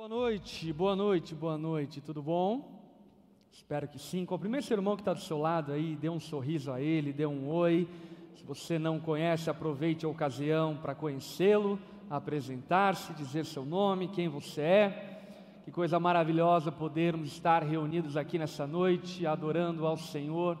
Boa noite, boa noite, boa noite, tudo bom? Espero que sim. Cumprimente seu irmão que está do seu lado aí, dê um sorriso a ele, dê um oi. Se você não conhece, aproveite a ocasião para conhecê-lo, apresentar-se, dizer seu nome, quem você é. Que coisa maravilhosa podermos estar reunidos aqui nessa noite, adorando ao Senhor.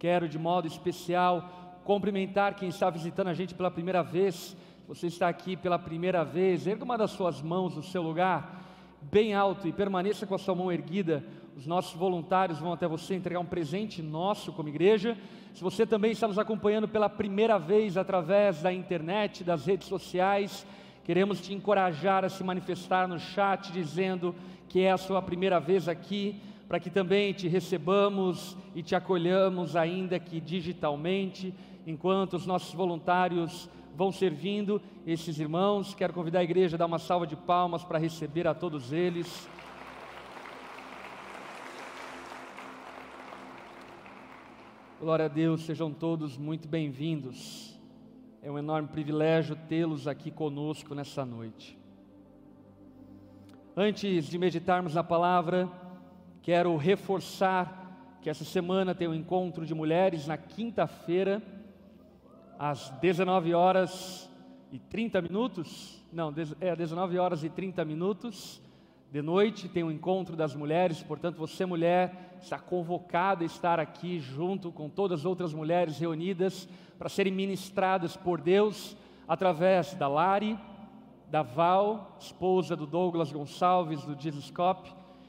Quero de modo especial cumprimentar quem está visitando a gente pela primeira vez você está aqui pela primeira vez, erga uma das suas mãos no seu lugar, bem alto, e permaneça com a sua mão erguida. Os nossos voluntários vão até você entregar um presente nosso como igreja. Se você também está nos acompanhando pela primeira vez através da internet, das redes sociais, queremos te encorajar a se manifestar no chat dizendo que é a sua primeira vez aqui, para que também te recebamos e te acolhamos, ainda que digitalmente, enquanto os nossos voluntários vão servindo esses irmãos. Quero convidar a igreja a dar uma salva de palmas para receber a todos eles. Glória a Deus, sejam todos muito bem-vindos. É um enorme privilégio tê-los aqui conosco nessa noite. Antes de meditarmos na palavra, quero reforçar que essa semana tem um encontro de mulheres na quinta-feira às 19 horas e 30 minutos, não, é 19 horas e 30 minutos de noite, tem um encontro das mulheres, portanto, você mulher está convocada a estar aqui junto com todas as outras mulheres reunidas para serem ministradas por Deus através da Lari, da Val, esposa do Douglas Gonçalves do Jesus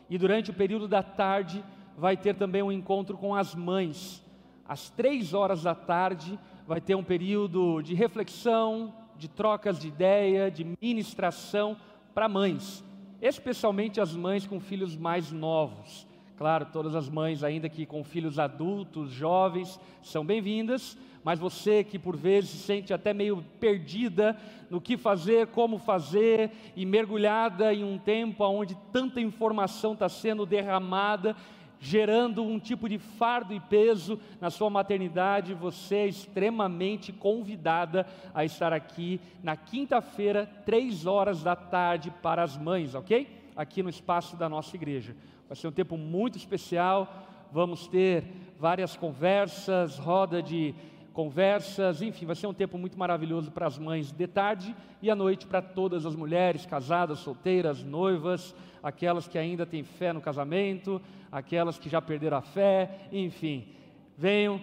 e durante o período da tarde vai ter também um encontro com as mães. Às três horas da tarde, vai ter um período de reflexão, de trocas de ideia, de ministração para mães, especialmente as mães com filhos mais novos. Claro, todas as mães, ainda que com filhos adultos, jovens, são bem-vindas, mas você que por vezes se sente até meio perdida no que fazer, como fazer, e mergulhada em um tempo onde tanta informação está sendo derramada, gerando um tipo de fardo e peso na sua maternidade, você é extremamente convidada a estar aqui na quinta-feira, três horas da tarde, para as mães, ok? Aqui no espaço da nossa igreja. Vai ser um tempo muito especial. Vamos ter várias conversas, roda de conversas, enfim, vai ser um tempo muito maravilhoso para as mães de tarde e à noite para todas as mulheres casadas, solteiras, noivas, aquelas que ainda têm fé no casamento, aquelas que já perderam a fé, enfim. Venham,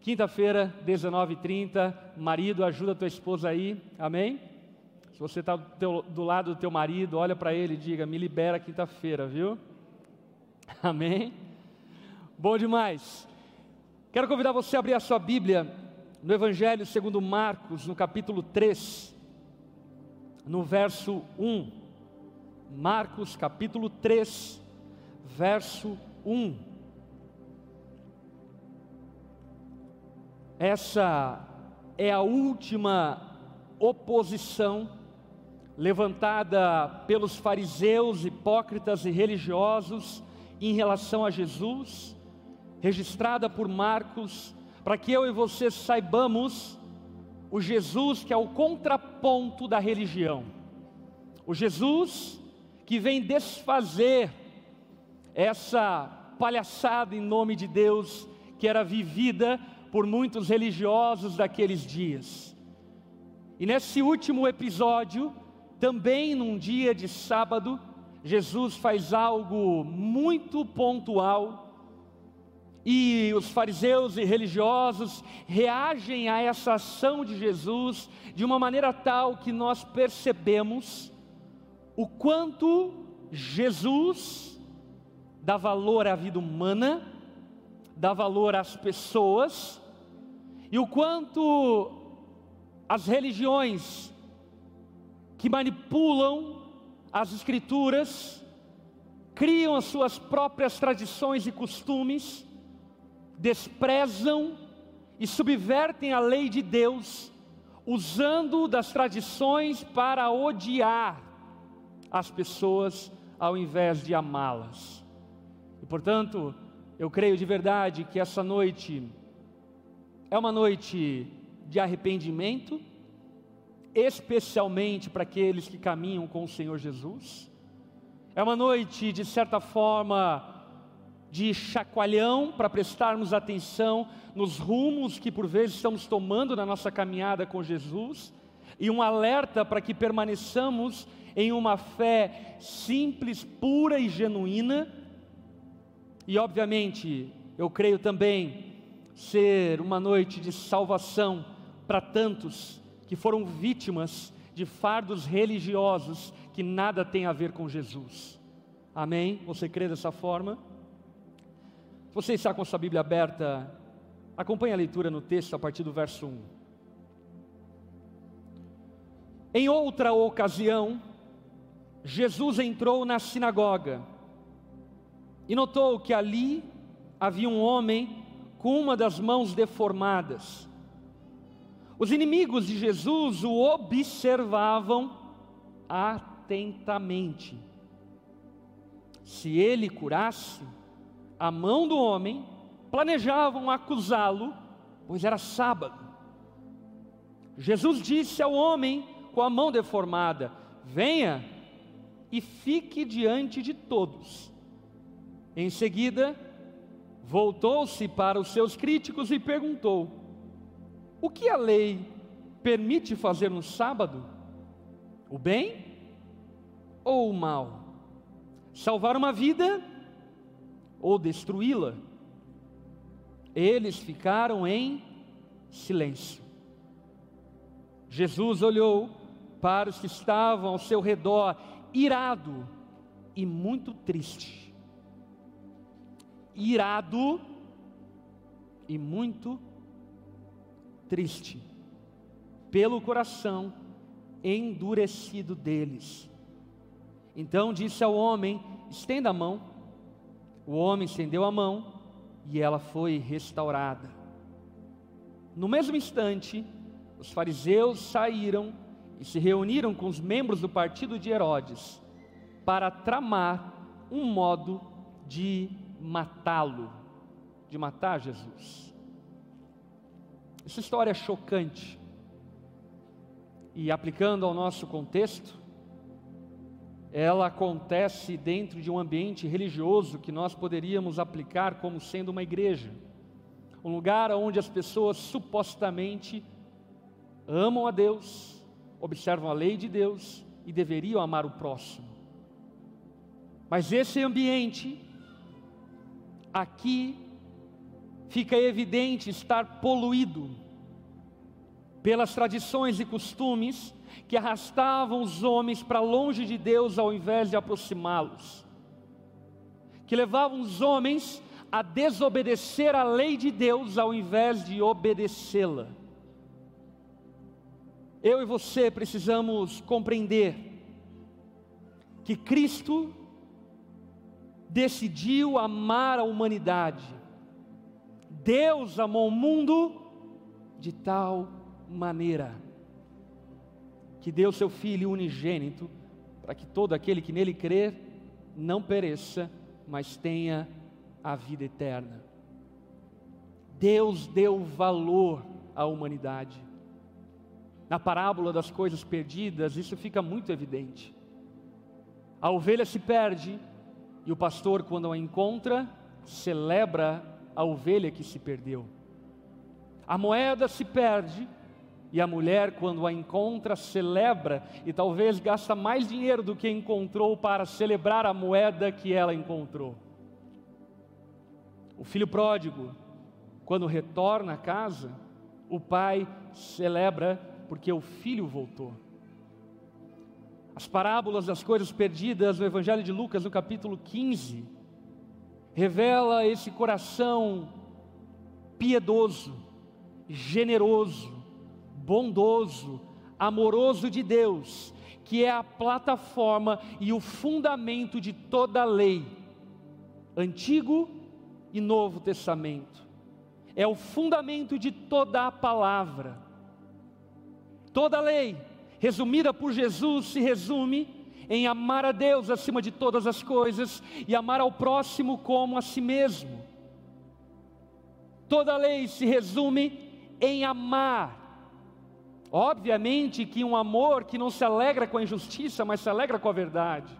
quinta-feira, 19h30, marido, ajuda tua esposa aí, amém? Se você está do, do lado do teu marido, olha para ele e diga, me libera quinta-feira, viu? Amém? Bom demais. Quero convidar você a abrir a sua Bíblia no Evangelho segundo Marcos, no capítulo 3, no verso 1. Marcos, capítulo 3, verso 1. Essa é a última oposição levantada pelos fariseus, hipócritas e religiosos em relação a Jesus registrada por Marcos, para que eu e você saibamos o Jesus que é o contraponto da religião, o Jesus que vem desfazer essa palhaçada em nome de Deus que era vivida por muitos religiosos daqueles dias. E nesse último episódio, também num dia de sábado, Jesus faz algo muito pontual e os fariseus e religiosos reagem a essa ação de Jesus de uma maneira tal que nós percebemos o quanto Jesus dá valor à vida humana, dá valor às pessoas, e o quanto as religiões que manipulam as Escrituras, criam as suas próprias tradições e costumes, desprezam e subvertem a lei de Deus, usando das tradições para odiar as pessoas ao invés de amá-las. E portanto, eu creio de verdade que essa noite é uma noite de arrependimento, especialmente para aqueles que caminham com o Senhor Jesus. É uma noite, de certa forma, de chacoalhão para prestarmos atenção nos rumos que por vezes estamos tomando na nossa caminhada com Jesus e um alerta para que permaneçamos em uma fé simples, pura e genuína. E obviamente, eu creio também ser uma noite de salvação para tantos que foram vítimas de fardos religiosos que nada tem a ver com Jesus. Amém? Você crê dessa forma? Você está com sua Bíblia aberta? Acompanhe a leitura no texto a partir do verso 1. Em outra ocasião, Jesus entrou na sinagoga e notou que ali havia um homem com uma das mãos deformadas. Os inimigos de Jesus o observavam atentamente. Se ele curasse a mão do homem, planejavam acusá-lo, pois era sábado. Jesus disse ao homem com a mão deformada: Venha e fique diante de todos. Em seguida, voltou-se para os seus críticos e perguntou: o que a lei permite fazer no sábado? O bem ou o mal? Salvar uma vida ou destruí-la? Eles ficaram em silêncio. Jesus olhou para os que estavam ao seu redor, irado e muito triste. Irado e muito triste pelo coração endurecido deles. Então disse ao homem: estenda a mão. O homem estendeu a mão e ela foi restaurada. No mesmo instante, os fariseus saíram e se reuniram com os membros do partido de Herodes para tramar um modo de matá-lo, de matar Jesus. Essa história é chocante. E aplicando ao nosso contexto, ela acontece dentro de um ambiente religioso que nós poderíamos aplicar como sendo uma igreja. Um lugar onde as pessoas supostamente amam a Deus, observam a lei de Deus e deveriam amar o próximo. Mas esse ambiente aqui fica evidente estar poluído pelas tradições e costumes que arrastavam os homens para longe de Deus ao invés de aproximá-los, que levavam os homens a desobedecer a lei de Deus ao invés de obedecê-la. Eu e você precisamos compreender que Cristo decidiu amar a humanidade Deus amou o mundo de tal maneira que deu seu Filho unigênito para que todo aquele que nele crer não pereça, mas tenha a vida eterna. Deus deu valor à humanidade. Na parábola das coisas perdidas, isso fica muito evidente. A ovelha se perde e o pastor, quando a encontra, celebra a ovelha que se perdeu. A moeda se perde e a mulher, quando a encontra, celebra e talvez gasta mais dinheiro do que encontrou para celebrar a moeda que ela encontrou. O filho pródigo, quando retorna a casa, o pai celebra porque o filho voltou. As parábolas das coisas perdidas no Evangelho de Lucas, no capítulo 15, revela esse coração piedoso, generoso, bondoso, amoroso de Deus, que é a plataforma e o fundamento de toda a lei, Antigo e Novo Testamento. É o fundamento de toda a palavra. Toda a lei, resumida por Jesus, se resume em amar a Deus acima de todas as coisas e amar ao próximo como a si mesmo. Toda lei se resume em amar. Obviamente que um amor que não se alegra com a injustiça, mas se alegra com a verdade.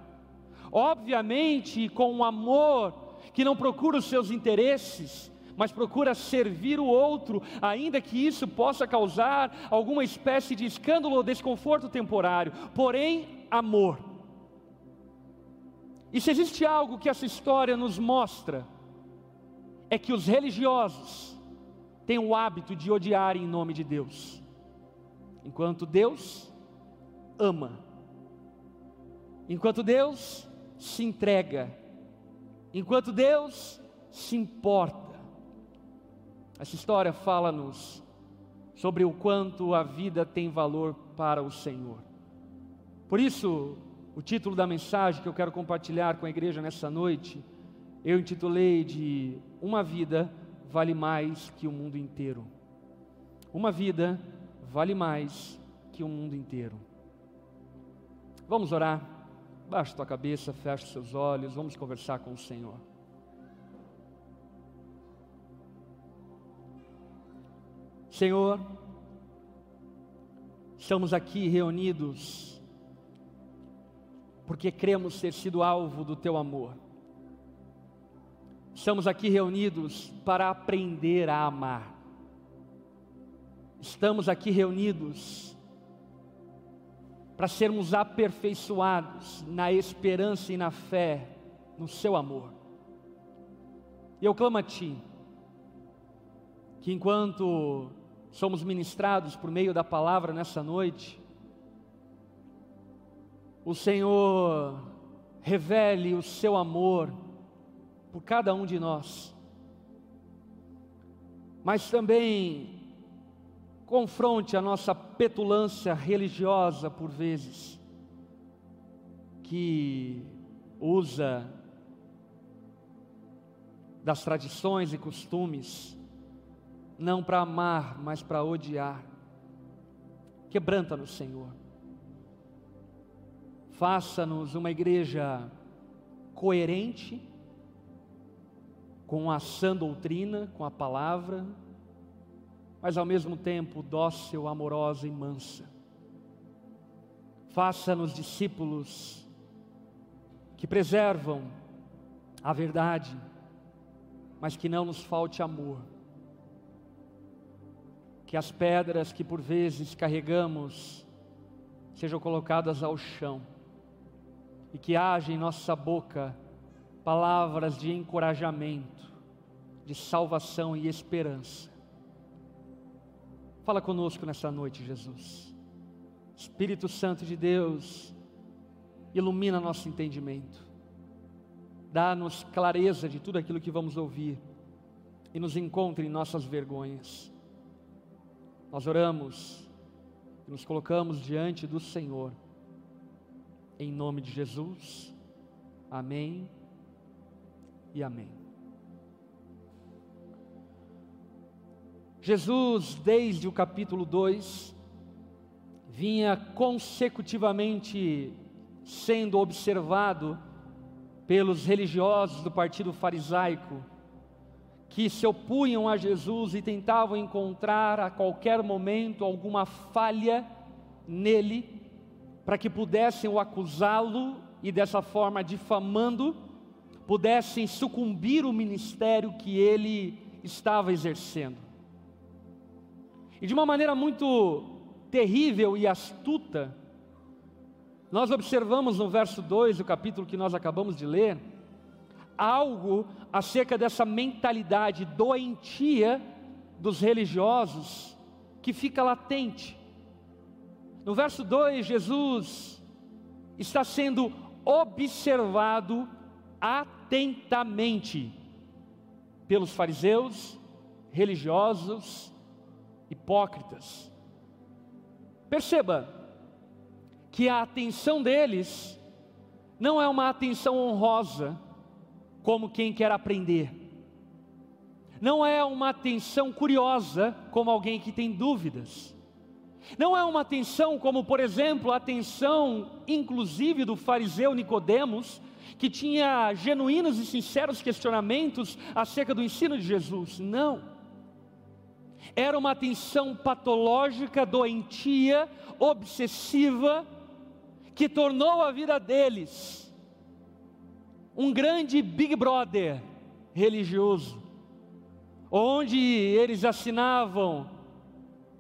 obviamente com um amor que não procura os seus interesses, mas procura servir o outro, ainda que isso possa causar alguma espécie de escândalo ou desconforto temporário, porém, amor. E se existe algo que essa história nos mostra, é que os religiosos têm o hábito de odiar em nome de Deus, enquanto Deus ama, enquanto Deus se entrega, enquanto Deus se importa. Essa história fala-nos sobre o quanto a vida tem valor para o Senhor. Por isso, o título da mensagem que eu quero compartilhar com a igreja nessa noite, eu intitulei de Uma vida vale mais que o mundo inteiro. Uma vida vale mais que o mundo inteiro. Vamos orar. Baixa tua cabeça, fecha seus olhos, vamos conversar com o Senhor. Senhor, estamos aqui reunidos porque cremos ter sido alvo do teu amor. Estamos aqui reunidos para aprender a amar. Estamos aqui reunidos para sermos aperfeiçoados na esperança e na fé, no seu amor. E eu clamo a Ti, que enquanto somos ministrados por meio da palavra nessa noite, o Senhor revele o seu amor por cada um de nós, mas também confronte a nossa petulância religiosa por vezes, que usa das tradições e costumes não para amar, mas para odiar. Quebranta-nos, Senhor. Faça-nos uma igreja coerente com a sã doutrina, com a palavra, mas ao mesmo tempo dócil, amorosa e mansa. Faça-nos discípulos que preservam a verdade, mas que não nos falte amor que as pedras que por vezes carregamos sejam colocadas ao chão e que haja em nossa boca palavras de encorajamento, de salvação e esperança. Fala conosco nessa noite, Jesus. Espírito Santo de Deus, ilumina nosso entendimento, dá-nos clareza de tudo aquilo que vamos ouvir e nos encontre em nossas vergonhas. Nós oramos e nos colocamos diante do Senhor, em nome de Jesus. Amém e amém. Jesus, desde o capítulo 2, vinha consecutivamente sendo observado pelos religiosos do partido farisaico que se opunham a Jesus e tentavam encontrar a qualquer momento alguma falha nele, para que pudessem o acusá-lo e dessa forma difamando, pudessem sucumbir o ministério que ele estava exercendo. E de uma maneira muito terrível e astuta, nós observamos no verso 2 do capítulo que nós acabamos de ler, algo acerca dessa mentalidade doentia dos religiosos que fica latente. No verso 2, Jesus está sendo observado atentamente pelos fariseus, religiosos, hipócritas. Perceba que a atenção deles não é uma atenção honrosa, como quem quer aprender. Não é uma atenção curiosa, como alguém que tem dúvidas. Não é uma atenção como, por exemplo, a atenção inclusive do fariseu Nicodemos, que tinha genuínos e sinceros questionamentos acerca do ensino de Jesus. Não. Era uma atenção patológica, doentia, obsessiva, que tornou a vida deles um grande Big Brother religioso, onde eles assinavam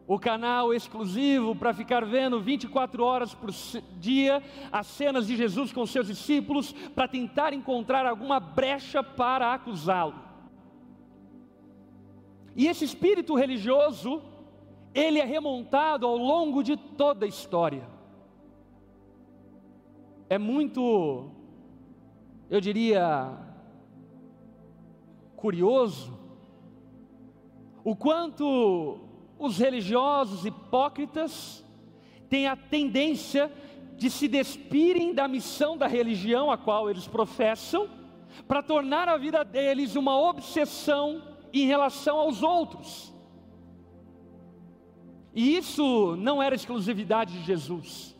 o canal exclusivo para ficar vendo 24 horas por dia as cenas de Jesus com seus discípulos para tentar encontrar alguma brecha para acusá-lo. E esse espírito religioso, ele é remontado ao longo de toda a história. É muito, eu diria, curioso o quanto os religiosos hipócritas têm a tendência de se despirem da missão da religião a qual eles professam, para tornar a vida deles uma obsessão em relação aos outros. E isso não era exclusividade de Jesus.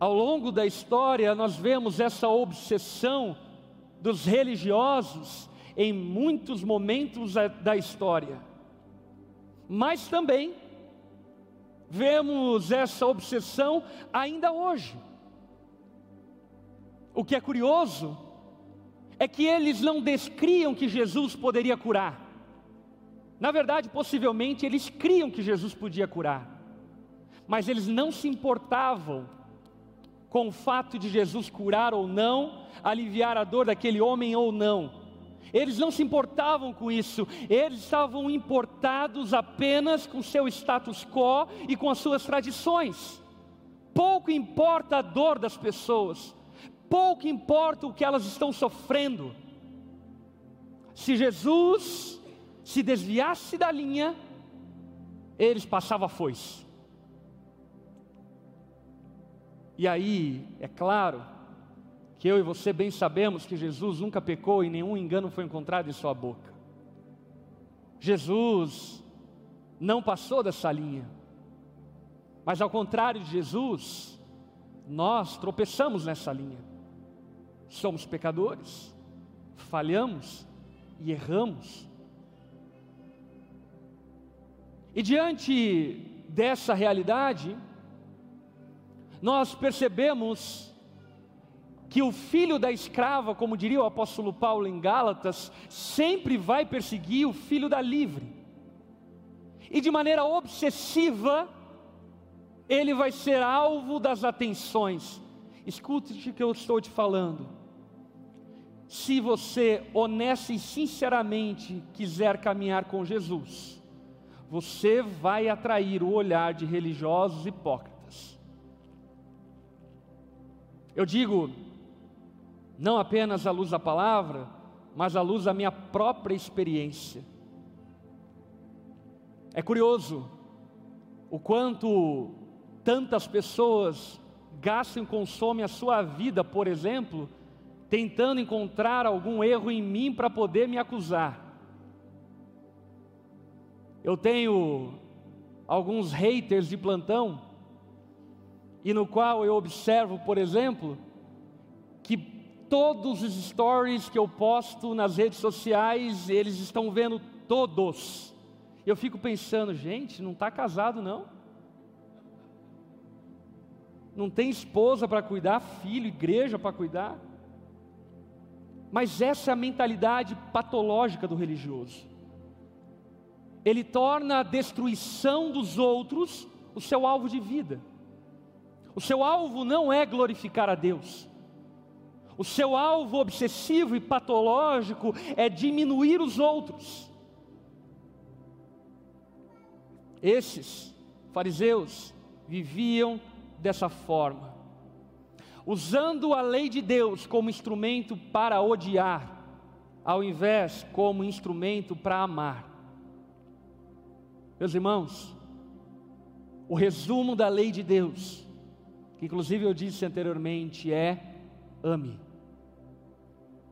Ao longo da história, nós vemos essa obsessão dos religiosos em muitos momentos da história. Mas também vemos essa obsessão ainda hoje. O que é curioso é que eles não descriam que Jesus poderia curar. Na verdade, possivelmente eles criam que Jesus podia curar, mas eles não se importavam com o fato de Jesus curar ou não, aliviar a dor daquele homem ou não. Eles não se importavam com isso, eles estavam importados apenas com seu status quo e com as suas tradições. Pouco importa a dor das pessoas, pouco importa o que elas estão sofrendo. Se Jesus se desviasse da linha, eles passavam a foice. E aí, é claro, que eu e você bem sabemos que Jesus nunca pecou e nenhum engano foi encontrado em sua boca. Jesus não passou dessa linha. Mas ao contrário de Jesus, nós tropeçamos nessa linha. Somos pecadores, falhamos e erramos. E diante dessa realidade, nós percebemos que o filho da escrava, como diria o apóstolo Paulo em Gálatas, sempre vai perseguir o filho da livre. E de maneira obsessiva, ele vai ser alvo das atenções. Escute o que eu estou te falando. Se você honesta e sinceramente quiser caminhar com Jesus, você vai atrair o olhar de religiosos hipócritas. Eu digo, não apenas à luz da palavra, mas à luz da minha própria experiência. É curioso o quanto tantas pessoas gastam e consomem a sua vida, por exemplo, tentando encontrar algum erro em mim para poder me acusar. Eu tenho alguns haters de plantão, e no qual eu observo, por exemplo, que todos os stories que eu posto nas redes sociais, eles estão vendo todos. Eu fico pensando, gente, não está casado não? Não tem esposa para cuidar, filho, igreja para cuidar? Mas essa é a mentalidade patológica do religioso. Ele torna a destruição dos outros o seu alvo de vida. O seu alvo não é glorificar a Deus. O seu alvo obsessivo e patológico é diminuir os outros. Esses fariseus viviam dessa forma, usando a lei de Deus como instrumento para odiar, ao invés como instrumento para amar. Meus irmãos, o resumo da lei de Deus, que inclusive eu disse anteriormente, é ame.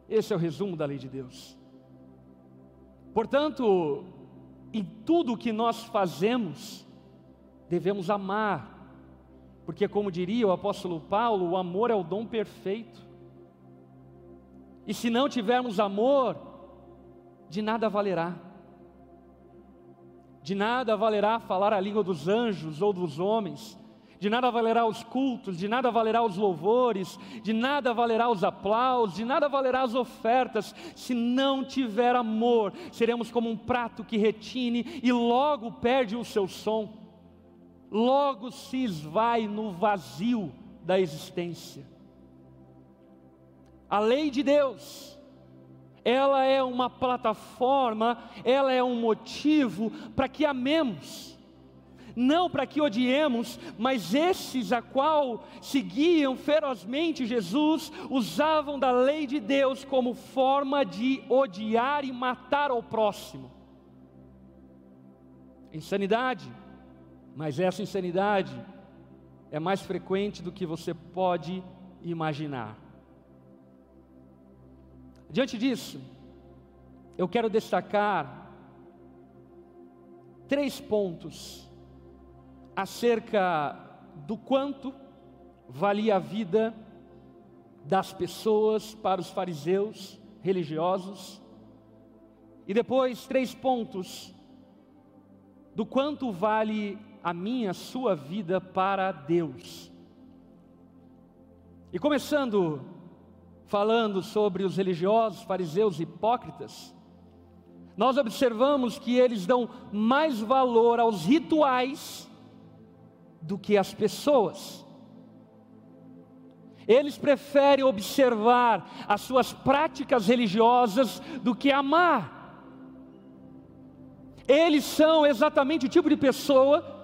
Esse é o resumo da lei de Deus. Portanto, em tudo que nós fazemos, devemos amar, porque, como diria o apóstolo Paulo, o amor é o dom perfeito. E se não tivermos amor, de nada valerá. De nada valerá falar a língua dos anjos ou dos homens, De nada valerá os cultos, de nada valerá os louvores, de nada valerá os aplausos, de nada valerá as ofertas, se não tiver amor, seremos como um prato que retine e logo perde o seu som, logo se esvai no vazio da existência. A lei de Deus, ela é uma plataforma, ela é um motivo para que amemos não para que odiemos, mas esses a qual seguiam ferozmente Jesus, usavam da lei de Deus como forma de odiar e matar ao próximo. Insanidade, mas essa insanidade é mais frequente do que você pode imaginar. Diante disso, eu quero destacar três pontos acerca do quanto valia a vida das pessoas para os fariseus religiosos. E depois, três pontos do quanto vale a minha, a sua vida para Deus. E começando falando sobre os religiosos, fariseus hipócritas, nós observamos que eles dão mais valor aos rituais do que as pessoas. Eles preferem observar as suas práticas religiosas do que amar. Eles são exatamente o tipo de pessoa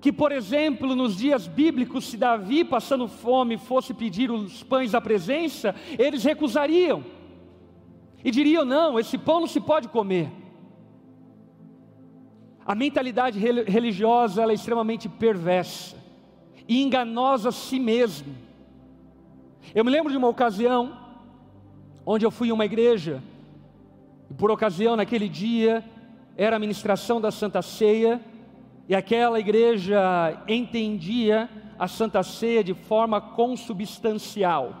que, por exemplo, nos dias bíblicos, se Davi, passando fome, fosse pedir os pães da presença, eles recusariam e diriam: não, esse pão não se pode comer. A mentalidade religiosa é extremamente perversa e enganosa a si mesmo. Eu me lembro de uma ocasião onde eu fui em uma igreja e por ocasião naquele dia era a ministração da Santa Ceia e aquela igreja entendia a Santa Ceia de forma consubstancial.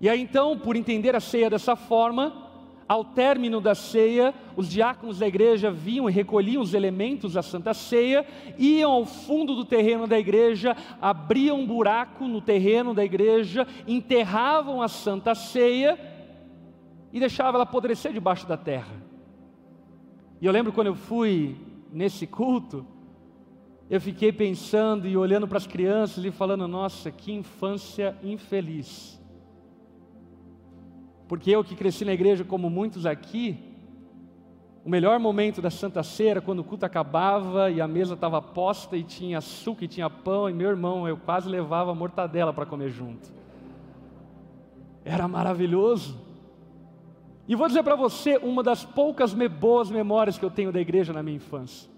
E aí então, por entender a ceia dessa forma, ao término da ceia, os diáconos da igreja vinham e recolhiam os elementos da Santa Ceia, iam ao fundo do terreno da igreja, abriam um buraco no terreno da igreja, enterravam a Santa Ceia e deixavam ela apodrecer debaixo da terra. E eu lembro quando eu fui nesse culto, eu fiquei pensando e olhando para as crianças e falando: nossa, que infância infeliz. Porque eu que cresci na igreja, como muitos aqui, o melhor momento da Santa Ceia quando o culto acabava e a mesa estava posta e tinha açúcar e tinha pão, e meu irmão, eu quase levava mortadela para comer junto. Era maravilhoso. E vou dizer para você uma das poucas boas memórias que eu tenho da igreja na minha infância.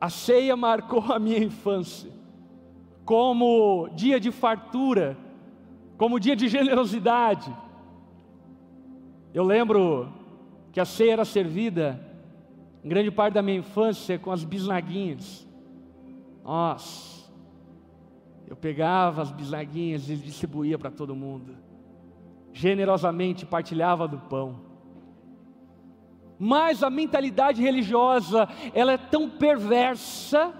A ceia marcou a minha infância como dia de fartura, como dia de generosidade eu lembro que a ceia era servida, em grande parte da minha infância, com as bisnaguinhas. Nossa, eu pegava as bisnaguinhas e distribuía para todo mundo. Generosamente partilhava do pão. Mas a mentalidade religiosa, ela é tão perversa,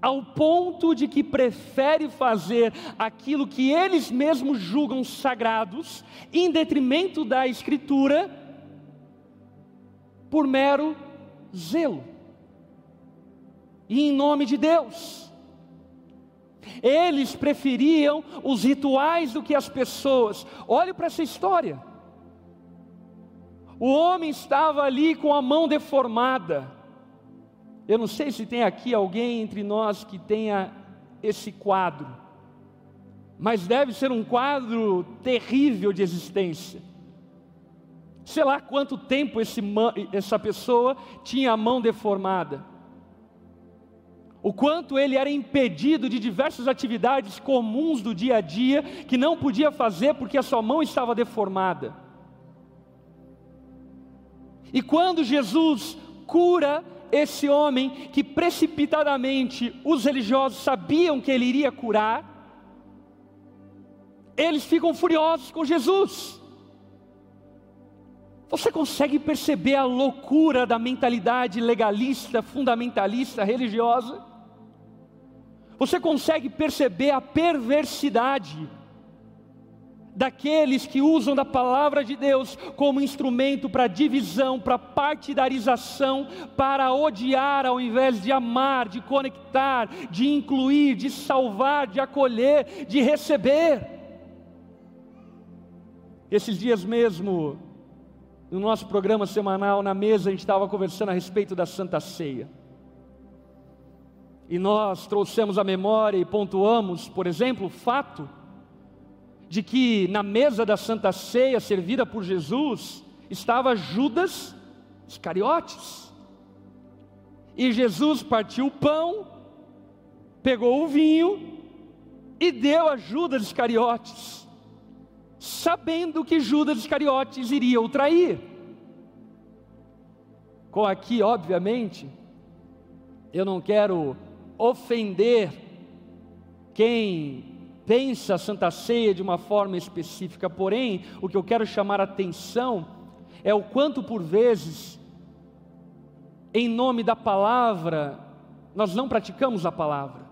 ao ponto de que prefere fazer aquilo que eles mesmos julgam sagrados, em detrimento da Escritura, por mero zelo, e em nome de Deus. Eles preferiam os rituais do que as pessoas. Olhe para essa história. O homem estava ali com a mão deformada, eu não sei se tem aqui alguém entre nós que tenha esse quadro, mas deve ser um quadro terrível de existência. Sei lá quanto tempo esse, essa pessoa tinha a mão deformada. O quanto ele era impedido de diversas atividades comuns do dia a dia que não podia fazer porque a sua mão estava deformada. E quando Jesus cura esse homem que precipitadamente os religiosos sabiam que ele iria curar, eles ficam furiosos com Jesus. Você consegue perceber a loucura da mentalidade legalista, fundamentalista, religiosa? Você consegue perceber a perversidade daqueles que usam da palavra de Deus como instrumento para divisão, para partidarização, para odiar ao invés de amar, de conectar, de incluir, de salvar, de acolher, de receber. Esses dias mesmo, no nosso programa semanal, na mesa, a gente estava conversando a respeito da Santa Ceia. E nós trouxemos a memória e pontuamos, por exemplo, o fato de que na mesa da Santa Ceia servida por Jesus estava Judas Iscariotes. E Jesus partiu o pão, pegou o vinho e deu a Judas Iscariotes, sabendo que Judas Iscariotes iria o trair. Com aqui, obviamente, eu não quero ofender quem pensa a Santa Ceia de uma forma específica, porém, o que eu quero chamar a atenção é o quanto por vezes, em nome da palavra, nós não praticamos a palavra.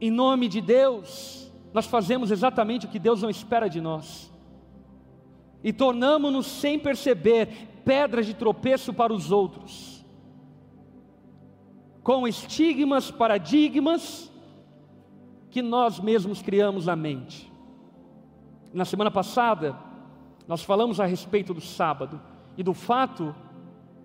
Em nome de Deus, nós fazemos exatamente o que Deus não espera de nós. E tornamos-nos sem perceber pedras de tropeço para os outros, com estigmas, paradigmas, que nós mesmos criamos na mente. Na semana passada, nós falamos a respeito do sábado e do fato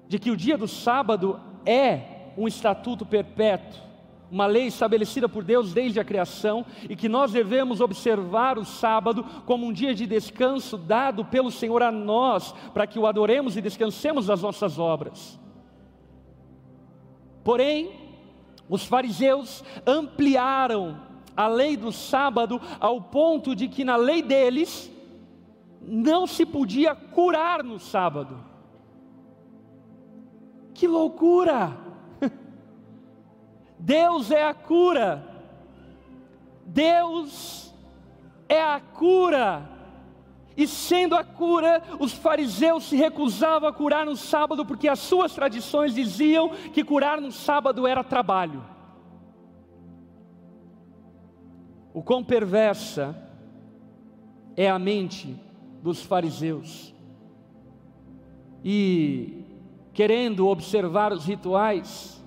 de que o dia do sábado é um estatuto perpétuo, uma lei estabelecida por Deus desde a criação e que nós devemos observar o sábado como um dia de descanso dado pelo Senhor a nós, para que o adoremos e descansemos das nossas obras. Porém, os fariseus ampliaram a lei do sábado ao ponto de que na lei deles não se podia curar no sábado. Que loucura! Deus é a cura. Deus é a cura. E sendo a cura, os fariseus se recusavam a curar no sábado porque as suas tradições diziam que curar no sábado era trabalho. O quão perversa é a mente dos fariseus. E, querendo observar os rituais,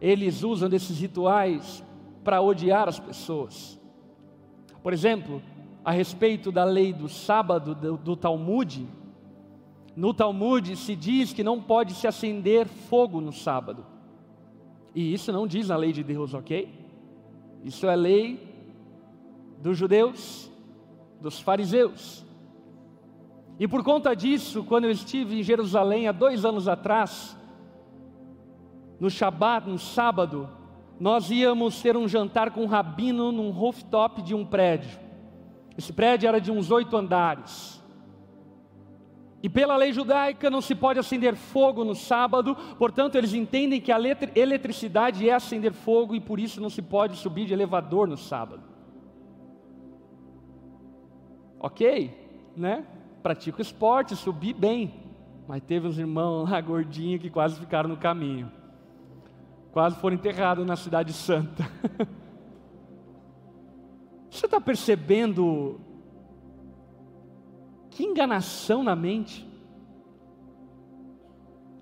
eles usam desses rituais para odiar as pessoas. Por exemplo, a respeito da lei do sábado do, do Talmud, no Talmud se diz que não pode se acender fogo no sábado. E isso não diz na lei de Deus, ok? Isso é lei dos judeus, dos fariseus. E por conta disso, quando eu estive em Jerusalém há dois anos atrás, no Shabat, no sábado, nós íamos ter um jantar com um rabino num rooftop de um prédio. Esse prédio era de uns oito andares. E pela lei judaica não se pode acender fogo no sábado, portanto eles entendem que a eletricidade é acender fogo e por isso não se pode subir de elevador no sábado. Ok, né? Pratico esporte, subi bem, mas teve uns irmãos lá gordinhos que quase ficaram no caminho, quase foram enterrados na Cidade Santa. Você está percebendo que enganação na mente.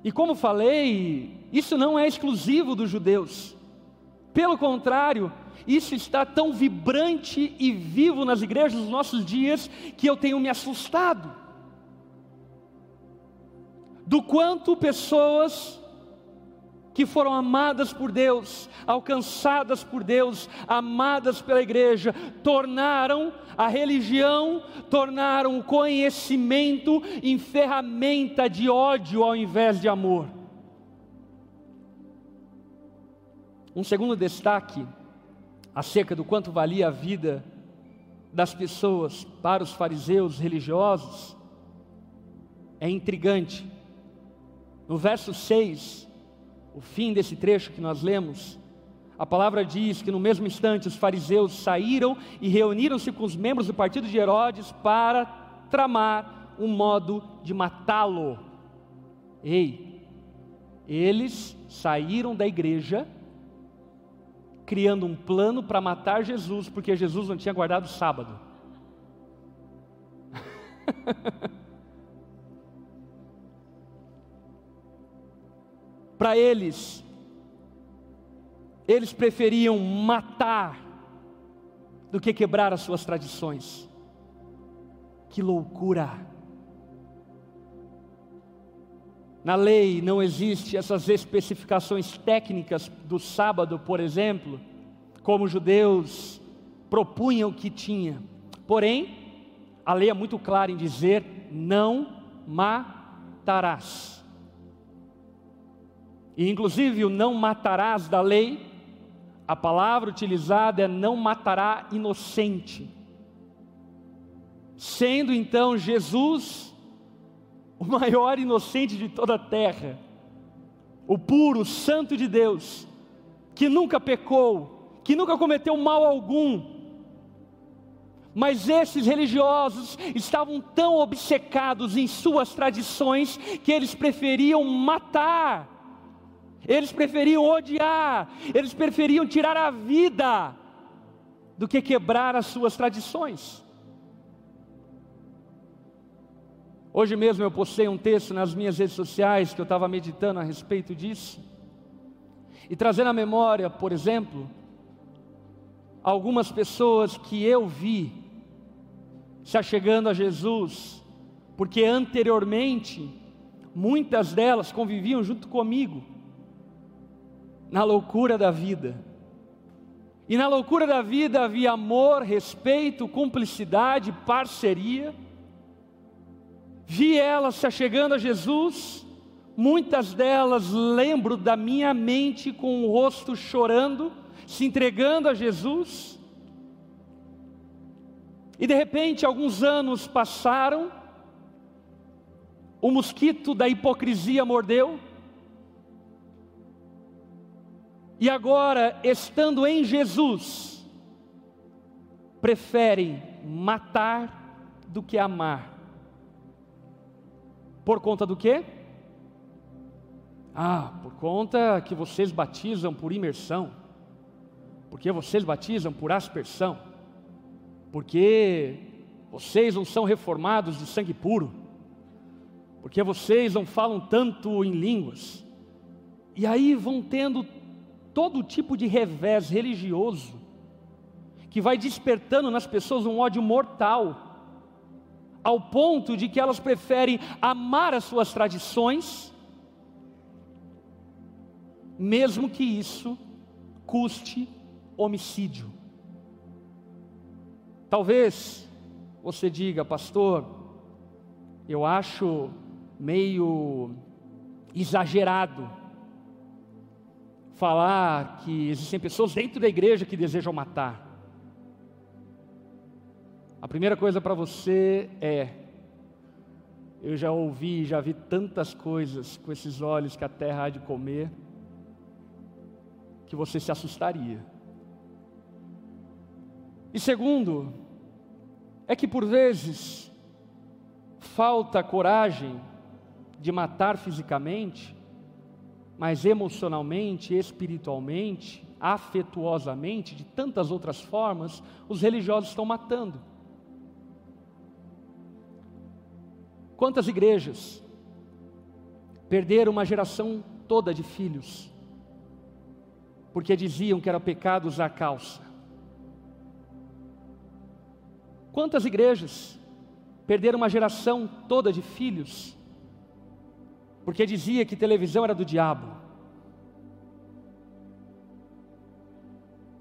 E como falei, isso não é exclusivo dos judeus. Pelo contrário, isso está tão vibrante e vivo nas igrejas dos nossos dias que eu tenho me assustado. Do quanto pessoas que foram amadas por Deus, alcançadas por Deus, amadas pela igreja, tornaram a religião, tornaram o conhecimento em ferramenta de ódio ao invés de amor. Um segundo destaque acerca do quanto valia a vida das pessoas para os fariseus religiosos é intrigante. No verso 6, o fim desse trecho que nós lemos, a palavra diz que no mesmo instante os fariseus saíram e reuniram-se com os membros do partido de Herodes para tramar um modo de matá-lo. Ei, eles saíram da igreja criando um plano para matar Jesus, porque Jesus não tinha guardado o sábado. para eles, eles preferiam matar do que quebrar as suas tradições. Que loucura! Na lei não existe essas especificações técnicas do sábado, por exemplo, como os judeus propunham que tinha. Porém, a lei é muito clara em dizer: não matarás. E inclusive o não matarás da lei, a palavra utilizada é não matará inocente. Sendo então Jesus o maior inocente de toda a terra, o puro, santo de Deus, que nunca pecou, que nunca cometeu mal algum, mas esses religiosos estavam tão obcecados em suas tradições que eles preferiam matar eles preferiam odiar, eles preferiam tirar a vida do que quebrar as suas tradições. Hoje mesmo eu postei um texto nas minhas redes sociais que eu estava meditando a respeito disso. E trazendo à memória, por exemplo, algumas pessoas que eu vi se achegando a Jesus, porque anteriormente muitas delas conviviam junto comigo na loucura da vida. E na loucura da vida havia amor, respeito, cumplicidade, parceria. Vi elas se achegando a Jesus, muitas delas lembro da minha mente com o rosto chorando, se entregando a Jesus. E de repente, alguns anos passaram, o mosquito da hipocrisia mordeu, e agora, estando em Jesus, preferem matar do que amar. Por conta do quê? Ah, por conta que vocês batizam por imersão, porque vocês batizam por aspersão, porque vocês não são reformados de sangue puro, porque vocês não falam tanto em línguas, e aí vão tendo todo tipo de revés religioso que vai despertando nas pessoas um ódio mortal, ao ponto de que elas preferem amar as suas tradições, mesmo que isso custe homicídio. Talvez você diga, pastor, eu acho meio exagerado falar que existem pessoas dentro da igreja que desejam matar. A primeira coisa para você é: eu já ouvi, já vi tantas coisas com esses olhos que a terra há de comer, que você se assustaria. E segundo, é que por vezes falta coragem de matar fisicamente, mas emocionalmente, espiritualmente, afetuosamente, de tantas outras formas, os religiosos estão matando. Quantas igrejas perderam uma geração toda de filhos, porque diziam que era pecado usar calça? Quantas igrejas perderam uma geração toda de filhos, porque dizia que televisão era do diabo.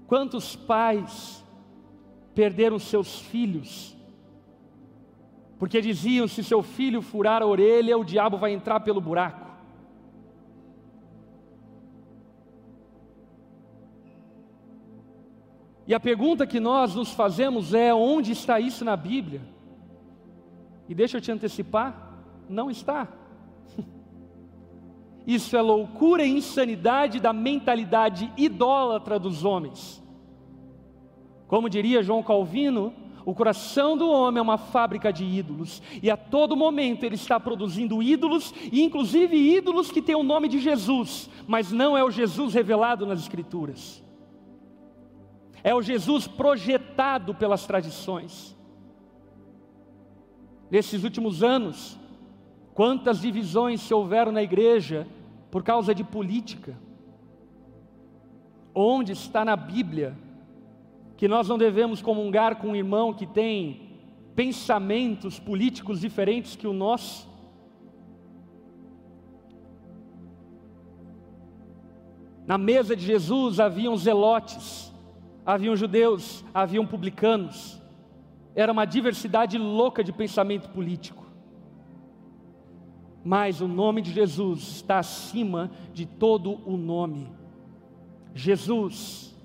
Quantos pais perderam seus filhos, porque diziam: se seu filho furar a orelha, o diabo vai entrar pelo buraco. E a pergunta que nós nos fazemos é: onde está isso na Bíblia? E deixa eu te antecipar: não está. Isso é loucura e insanidade da mentalidade idólatra dos homens. Como diria João Calvino, o coração do homem é uma fábrica de ídolos, e a todo momento ele está produzindo ídolos, e inclusive ídolos que têm o nome de Jesus, mas não é o Jesus revelado nas Escrituras. é o Jesus projetado pelas tradições. Nesses últimos anos, quantas divisões se houveram na igreja por causa de política? Onde está na Bíblia que nós não devemos comungar com um irmão que tem pensamentos políticos diferentes que o nosso? Na mesa de Jesus haviam zelotes, haviam judeus, haviam publicanos. Era uma diversidade louca de pensamento político. Mas o nome de Jesus está acima de todo o nome. Jesus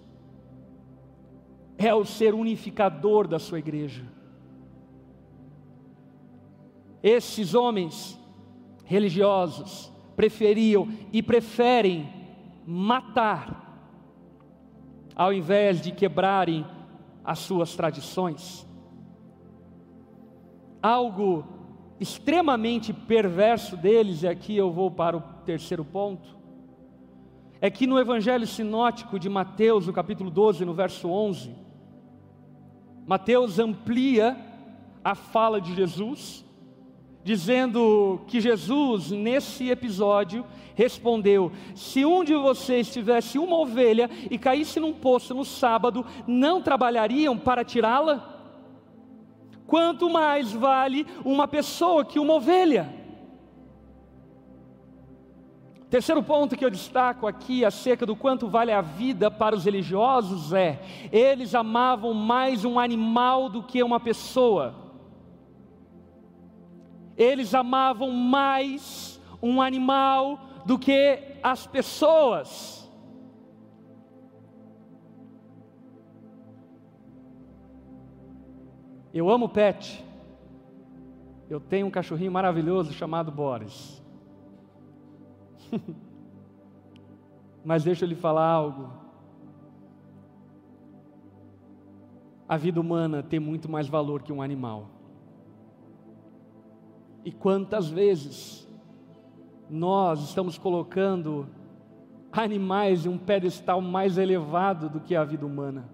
é o ser unificador da sua igreja. Esses homens religiosos preferiam e preferem matar, ao invés de quebrarem as suas tradições. Algo extremamente perverso deles, e aqui eu vou para o terceiro ponto, é que no Evangelho Sinótico de Mateus, no capítulo 12, no verso 11, Mateus amplia a fala de Jesus, dizendo que Jesus, nesse episódio, respondeu: Se um de vocês tivesse uma ovelha e caísse num poço no sábado, não trabalhariam para tirá-la? Quanto mais vale uma pessoa que uma ovelha? Terceiro ponto que eu destaco aqui acerca do quanto vale a vida para os religiosos é: eles amavam mais um animal do que uma pessoa. Eles amavam mais um animal do que as pessoas. Eu amo pet. Eu tenho um cachorrinho maravilhoso chamado Boris. Mas deixa eu lhe falar algo. A vida humana tem muito mais valor que um animal. E quantas vezes nós estamos colocando animais em um pedestal mais elevado do que a vida humana?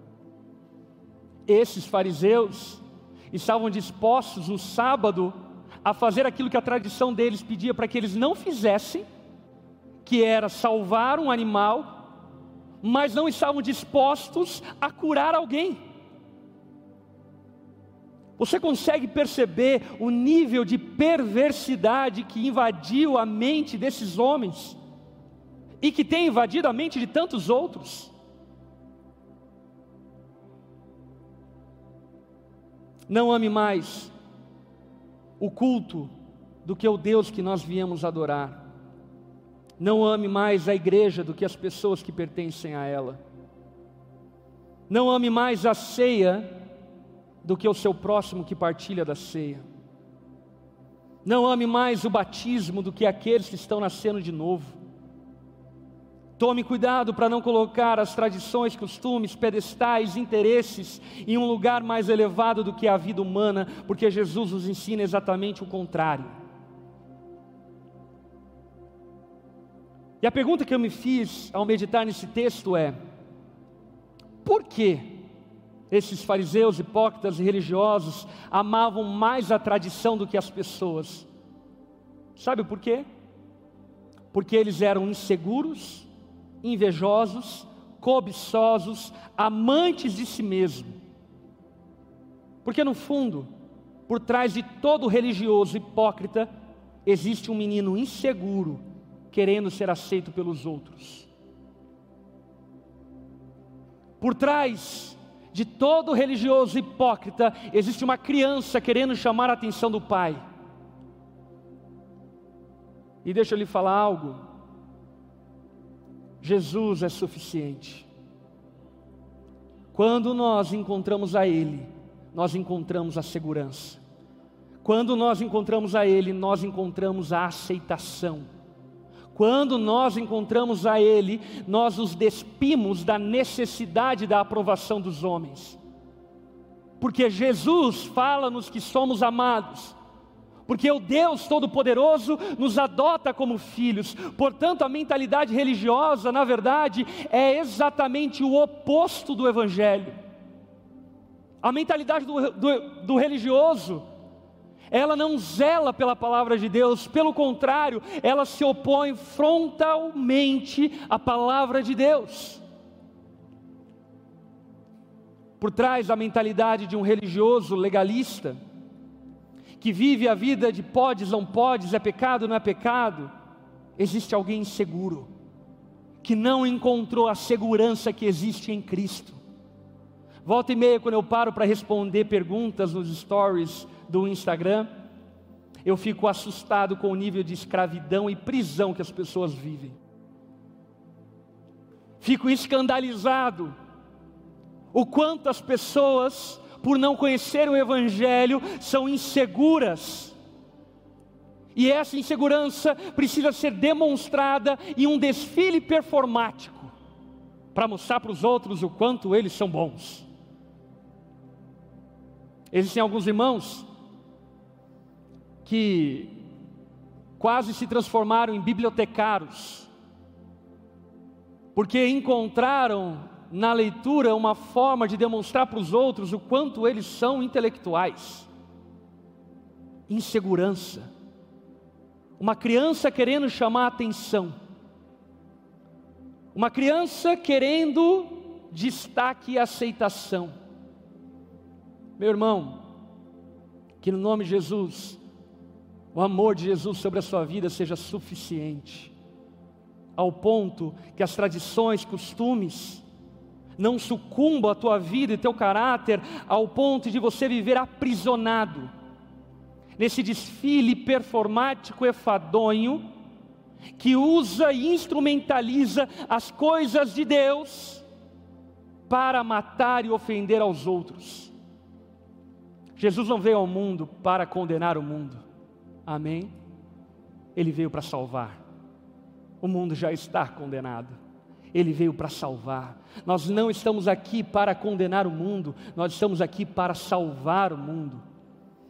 Esses fariseus estavam dispostos no sábado a fazer aquilo que a tradição deles pedia para que eles não fizessem, que era salvar um animal, mas não estavam dispostos a curar alguém. Você consegue perceber o nível de perversidade que invadiu a mente desses homens e que tem invadido a mente de tantos outros? Não ame mais o culto do que o Deus que nós viemos adorar. Não ame mais a igreja do que as pessoas que pertencem a ela. Não ame mais a ceia do que o seu próximo que partilha da ceia. Não ame mais o batismo do que aqueles que estão nascendo de novo. Tome cuidado para não colocar as tradições, costumes, pedestais, interesses em um lugar mais elevado do que a vida humana, porque Jesus nos ensina exatamente o contrário. E a pergunta que eu me fiz ao meditar nesse texto é: por que esses fariseus, hipócritas e religiosos amavam mais a tradição do que as pessoas. Sabe por quê? Porque eles eram inseguros, invejosos, cobiçosos, amantes de si mesmo. Porque no fundo, por trás de todo religioso hipócrita, existe um menino inseguro, querendo ser aceito pelos outros. Por trás de todo religioso hipócrita, existe uma criança querendo chamar a atenção do pai. E deixa eu lhe falar algo. Jesus é suficiente. Quando nós encontramos a Ele, nós encontramos a segurança. Quando nós encontramos a Ele, nós encontramos a aceitação. Quando nós encontramos a Ele, nós os despimos da necessidade da aprovação dos homens. Porque Jesus fala-nos que somos amados, porque o Deus Todo-Poderoso nos adota como filhos. Portanto, a mentalidade religiosa, na verdade, é exatamente o oposto do Evangelho. A mentalidade do, do, do religioso, ela não zela pela palavra de Deus, pelo contrário, ela se opõe frontalmente à palavra de Deus. Por trás da mentalidade de um religioso legalista, que vive a vida de podes, não podes, é pecado, não é pecado, existe alguém inseguro, que não encontrou a segurança que existe em Cristo. Volta e meia, quando eu paro para responder perguntas nos stories do Instagram, eu fico assustado com o nível de escravidão e prisão que as pessoas vivem. Fico escandalizado o quanto as pessoas, por não conhecer o Evangelho, são inseguras. E essa insegurança precisa ser demonstrada em um desfile performático, para mostrar para os outros o quanto eles são bons. Existem alguns irmãos que quase se transformaram em bibliotecários, porque encontraram na leitura uma forma de demonstrar para os outros o quanto eles são intelectuais. Insegurança. Uma criança querendo chamar atenção. Uma criança querendo destaque e aceitação. Meu irmão, que no nome de Jesus, o amor de Jesus sobre a sua vida seja suficiente, ao ponto que as tradições, costumes, não sucumba a tua vida e teu caráter ao ponto de você viver aprisionado nesse desfile performático efadonho que usa e instrumentaliza as coisas de Deus para matar e ofender aos outros. Jesus não veio ao mundo para condenar o mundo, amém? Ele veio para salvar. O mundo já está condenado. Ele veio para salvar. Nós não estamos aqui para condenar o mundo, nós estamos aqui para salvar o mundo.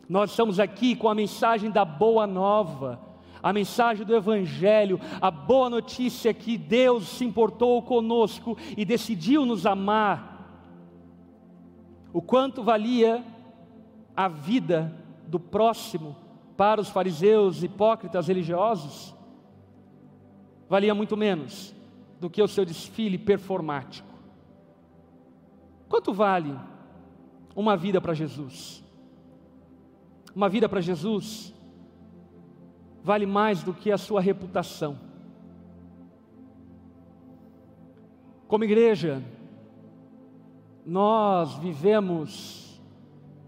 Nós estamos aqui com a mensagem da boa nova, a mensagem do Evangelho, a boa notícia que Deus se importou conosco e decidiu nos amar. O quanto valia a vida do próximo para os fariseus hipócritas religiosos? Valia muito menos do que o seu desfile performático. Quanto vale uma vida para Jesus? Uma vida para Jesus vale mais do que a sua reputação. Como igreja, nós vivemos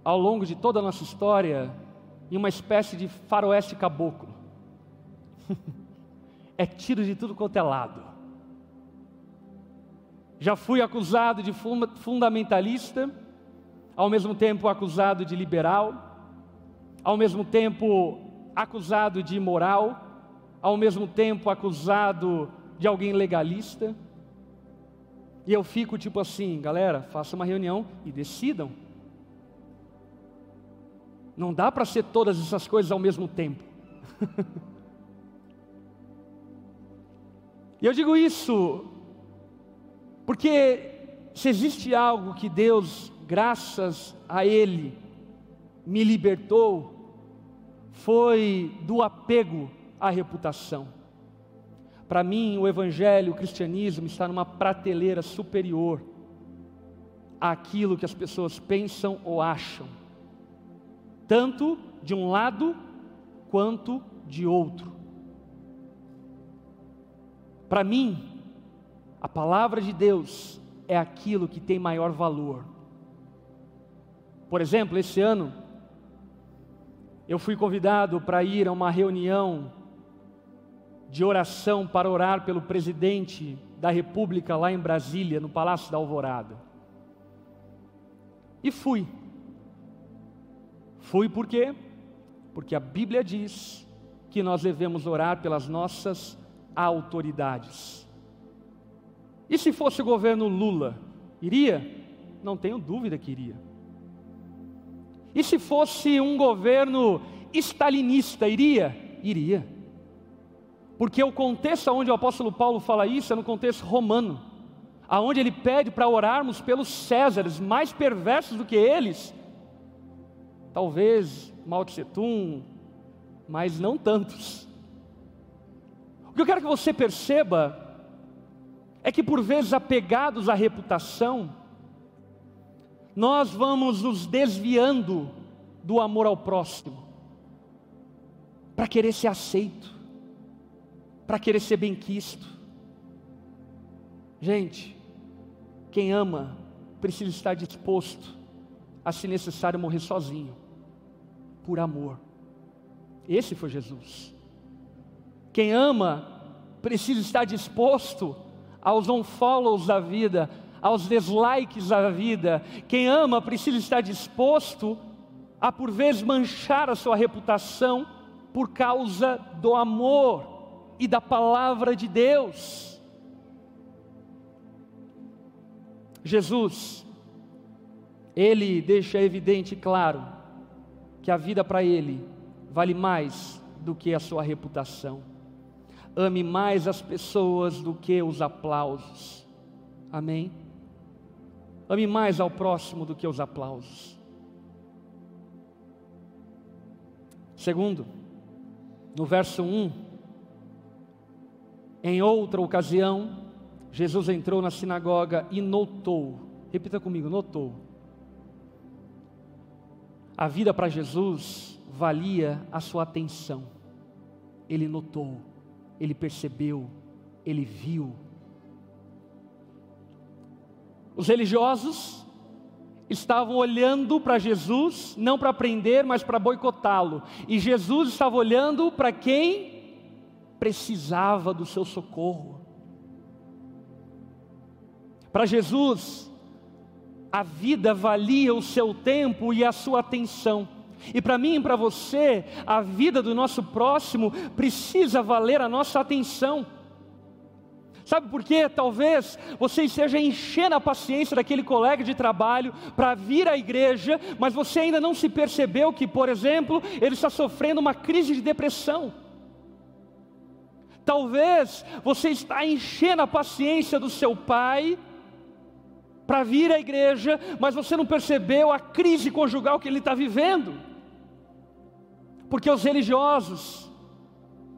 ao longo de toda a nossa história em uma espécie de faroeste caboclo. é tiro de tudo quanto é lado já fui acusado de fundamentalista, ao mesmo tempo acusado de liberal, ao mesmo tempo acusado de imoral, ao mesmo tempo acusado de alguém legalista. E eu fico tipo assim, galera, faça uma reunião e decidam. Não dá para ser todas essas coisas ao mesmo tempo. e eu digo isso porque se existe algo que Deus, graças a Ele, me libertou, foi do apego à reputação. Para mim, o Evangelho, o cristianismo está numa prateleira superior àquilo que as pessoas pensam ou acham, tanto de um lado quanto de outro. Para mim, a palavra de Deus é aquilo que tem maior valor. Por exemplo, esse ano, eu fui convidado para ir a uma reunião de oração para orar pelo presidente da República lá em Brasília, no Palácio da Alvorada. E fui. Fui por quê? Porque a Bíblia diz que nós devemos orar pelas nossas autoridades. E se fosse o governo Lula, iria? Não tenho dúvida que iria. E se fosse um governo stalinista, iria? Iria. Porque o contexto onde o apóstolo Paulo fala isso é no contexto romano, aonde ele pede para orarmos pelos Césares, mais perversos do que eles. Talvez Mao Tse Tung, mas não tantos. O que eu quero que você perceba é que, por vezes, apegados à reputação, nós vamos nos desviando do amor ao próximo, para querer ser aceito, para querer ser bem-quisto. Gente, quem ama precisa estar disposto a, se necessário, morrer sozinho, por amor. Esse foi Jesus. Quem ama precisa estar disposto aos unfollows da vida, aos dislikes da vida. Quem ama precisa estar disposto a, por vezes, manchar a sua reputação por causa do amor e da palavra de Deus. Jesus, ele deixa evidente e claro que a vida para ele vale mais do que a sua reputação. Ame mais as pessoas do que os aplausos. Amém? Ame mais ao próximo do que os aplausos. Segundo, no verso 1, em outra ocasião, Jesus entrou na sinagoga e notou, repita comigo, notou. A vida para Jesus valia a sua atenção. Ele notou, ele percebeu, ele viu. Os religiosos estavam olhando para Jesus, não para aprender, mas para boicotá-lo. E Jesus estava olhando para quem precisava do seu socorro. Para Jesus, a vida valia o seu tempo e a sua atenção. E para mim e para você, a vida do nosso próximo precisa valer a nossa atenção. Sabe por quê? Talvez você esteja enchendo a paciência daquele colega de trabalho para vir à igreja, mas você ainda não se percebeu que, por exemplo, ele está sofrendo uma crise de depressão. Talvez você está enchendo a paciência do seu pai para vir à igreja, mas você não percebeu a crise conjugal que ele está vivendo. Porque os religiosos,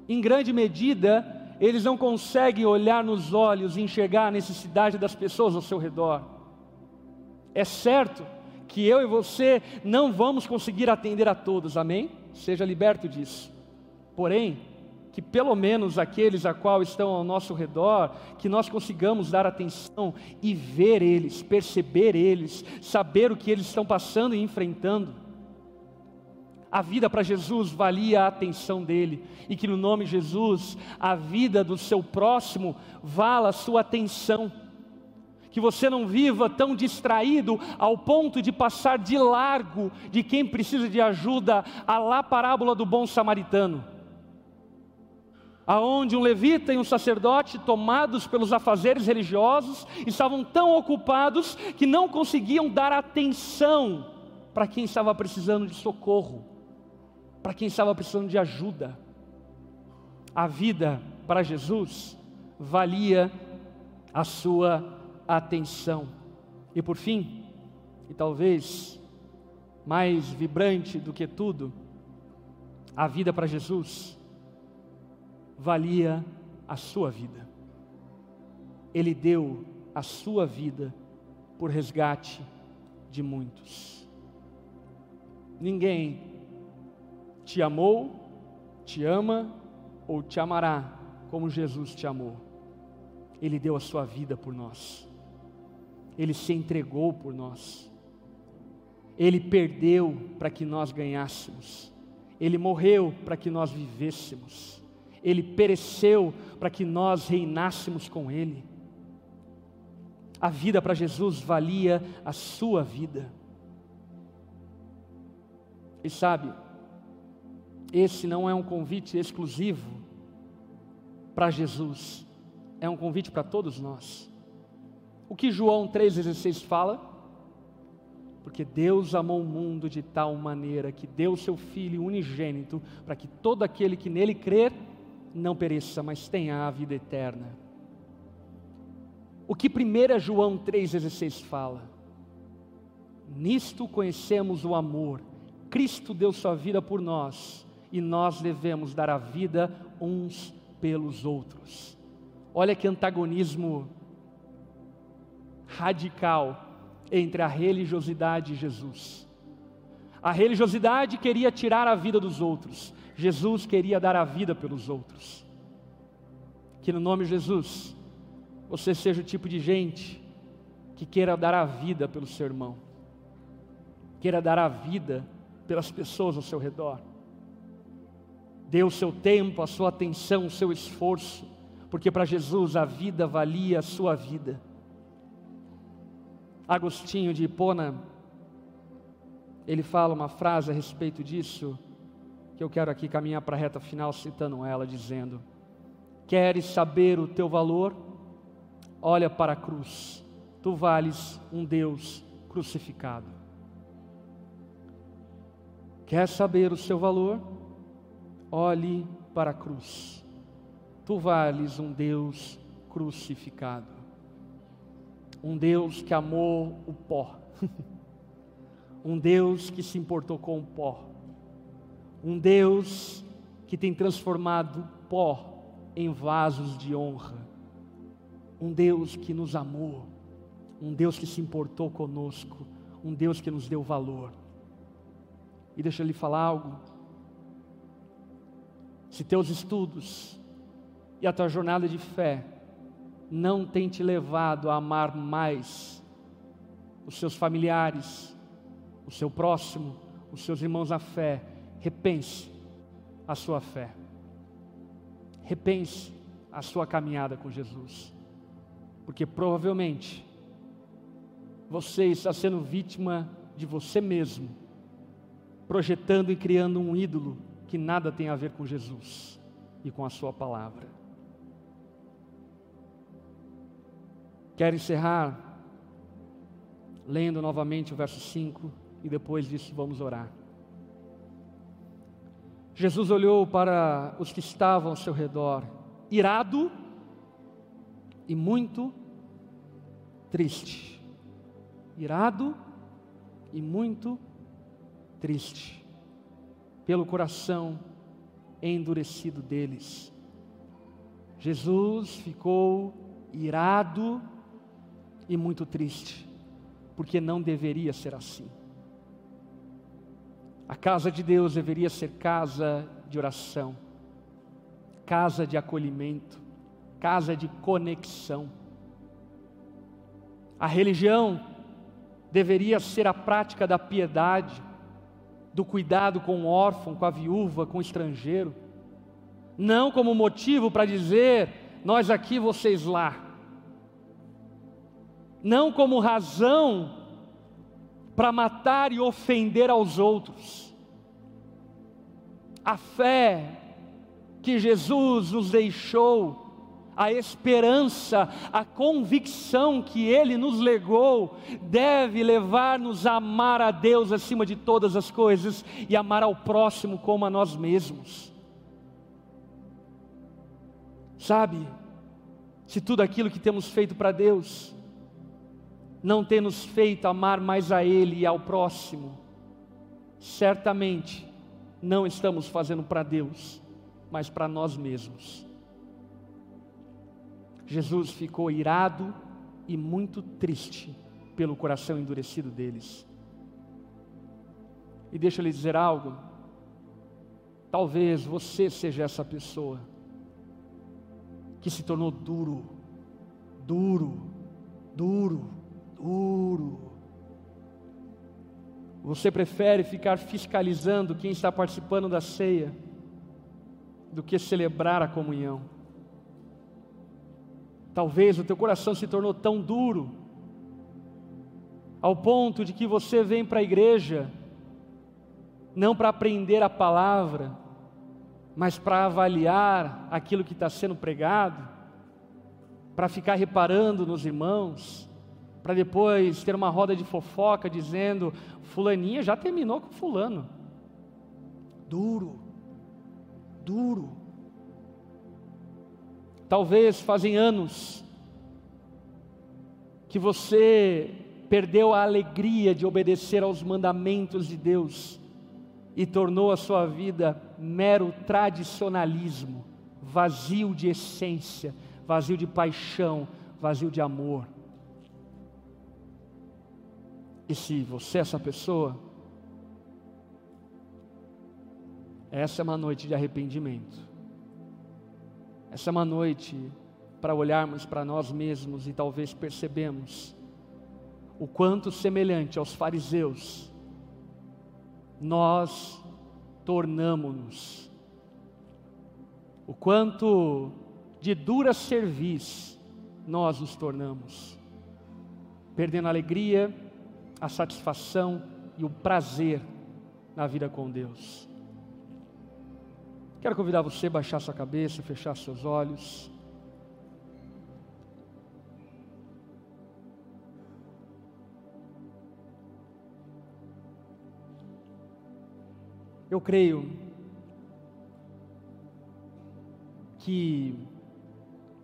em grande medida, eles não conseguem olhar nos olhos e enxergar a necessidade das pessoas ao seu redor. É certo que eu e você não vamos conseguir atender a todos, amém? Seja liberto disso. Porém, que pelo menos aqueles a qual estão ao nosso redor, que nós consigamos dar atenção e ver eles, perceber eles, saber o que eles estão passando e enfrentando a vida para Jesus valia a atenção dele, e que no nome de Jesus, a vida do seu próximo vala a sua atenção. Que você não viva tão distraído ao ponto de passar de largo de quem precisa de ajuda, a lá parábola do bom samaritano aonde um levita e um sacerdote, tomados pelos afazeres religiosos, estavam tão ocupados que não conseguiam dar atenção para quem estava precisando de socorro para quem estava precisando de ajuda. A vida para Jesus valia a sua atenção. E por fim, e talvez mais vibrante do que tudo, a vida para Jesus valia a sua vida. Ele deu a sua vida por resgate de muitos. Ninguém te amou, te ama ou te amará como Jesus te amou. Ele deu a sua vida por nós, ele se entregou por nós, ele perdeu para que nós ganhássemos, ele morreu para que nós vivêssemos, ele pereceu para que nós reinássemos com ele. A vida para Jesus valia a sua vida. E sabe, esse não é um convite exclusivo para Jesus, é um convite para todos nós. O que João 3,16 fala? Porque Deus amou o mundo de tal maneira que deu seu Filho unigênito, para que todo aquele que nele crer não pereça, mas tenha a vida eterna. o que 1 João 3,16 fala. Nisto conhecemos o amor. Cristo deu sua vida por nós e nós devemos dar a vida uns pelos outros. Olha que antagonismo radical entre a religiosidade e Jesus. A religiosidade queria tirar a vida dos outros, Jesus queria dar a vida pelos outros. Que no nome de Jesus, você seja o tipo de gente que queira dar a vida pelo seu irmão, queira dar a vida pelas pessoas ao seu redor. O seu tempo, a sua atenção, o seu esforço, porque para Jesus a vida valia a sua vida. Agostinho de Hipona, ele fala uma frase a respeito disso, que eu quero aqui caminhar para a reta final citando ela, dizendo: Queres saber o teu valor? Olha para a cruz, tu vales um Deus crucificado. Quer saber o seu valor? Olhe para a cruz, tu vales um Deus crucificado um Deus que amou o pó, um Deus que se importou com o pó, um Deus que tem transformado pó em vasos de honra, um Deus que nos amou, um Deus que se importou conosco, um Deus que nos deu valor. E deixa eu lhe falar algo. Se teus estudos e a tua jornada de fé não tem te levado a amar mais os seus familiares, o seu próximo, os seus irmãos na fé, repense a sua fé. Repense a sua caminhada com Jesus. Porque provavelmente você está sendo vítima de você mesmo, projetando e criando um ídolo que nada tem a ver com Jesus e com a sua palavra. Quero encerrar lendo novamente o verso 5 e depois disso vamos orar. Jesus olhou para os que estavam ao seu redor, irado e muito triste. Irado e muito triste, pelo coração endurecido deles. Jesus ficou irado e muito triste, porque não deveria ser assim. A casa de Deus deveria ser casa de oração, casa de acolhimento, casa de conexão. A religião deveria ser a prática da piedade, do cuidado com o órfão, com a viúva, com o estrangeiro, não como motivo para dizer nós aqui, vocês lá não como razão para matar e ofender aos outros. A fé que Jesus nos deixou, a esperança, a convicção que Ele nos legou, deve levar-nos a amar a Deus acima de todas as coisas e amar ao próximo como a nós mesmos. Sabe, se tudo aquilo que temos feito para Deus não ter nos feito amar mais a Ele e ao próximo, certamente não estamos fazendo para Deus, mas para nós mesmos. Jesus ficou irado e muito triste pelo coração endurecido deles. E deixa eu lhe dizer algo. Talvez você seja essa pessoa que se tornou duro, duro, duro duro. Você prefere ficar fiscalizando quem está participando da ceia do que celebrar a comunhão. Talvez o teu coração se tornou tão duro ao ponto de que você vem para a igreja não para aprender a palavra, mas para avaliar aquilo que está sendo pregado, para ficar reparando nos irmãos, para depois ter uma roda de fofoca dizendo: Fulaninha já terminou com Fulano. Duro, duro. Talvez fazem anos que você perdeu a alegria de obedecer aos mandamentos de Deus e tornou a sua vida mero tradicionalismo, vazio de essência, vazio de paixão, vazio de amor. E se você é essa pessoa, essa é uma noite de arrependimento. Essa é uma noite para olharmos para nós mesmos e talvez percebemos o quanto semelhante aos fariseus nós tornamos-nos, o quanto de dura serviço nós nos tornamos, perdendo a alegria, a satisfação e o prazer na vida com Deus. Quero convidar você a baixar sua cabeça, fechar seus olhos. Eu creio que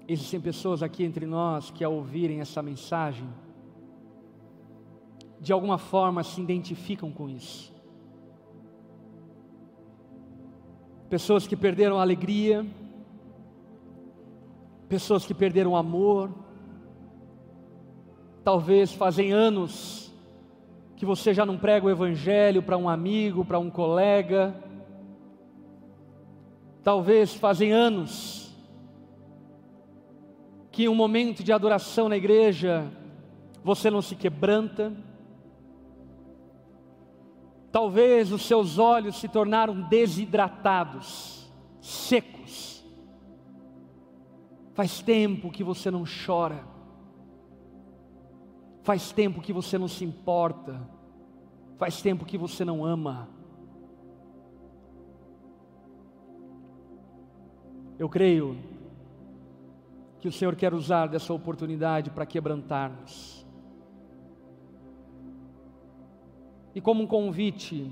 existem pessoas aqui entre nós que, ao ouvirem essa mensagem, de alguma forma se identificam com isso. Pessoas que perderam a alegria, pessoas que perderam o amor, talvez fazem anos que você já não prega o Evangelho para um amigo, para um colega. Talvez fazem anos que em um momento de adoração na igreja você não se quebranta. Talvez os seus olhos se tornaram desidratados, secos. Faz tempo que você não chora. Faz tempo que você não se importa. Faz tempo que você não ama. Eu creio que o Senhor quer usar dessa oportunidade para quebrantar-nos. E como um convite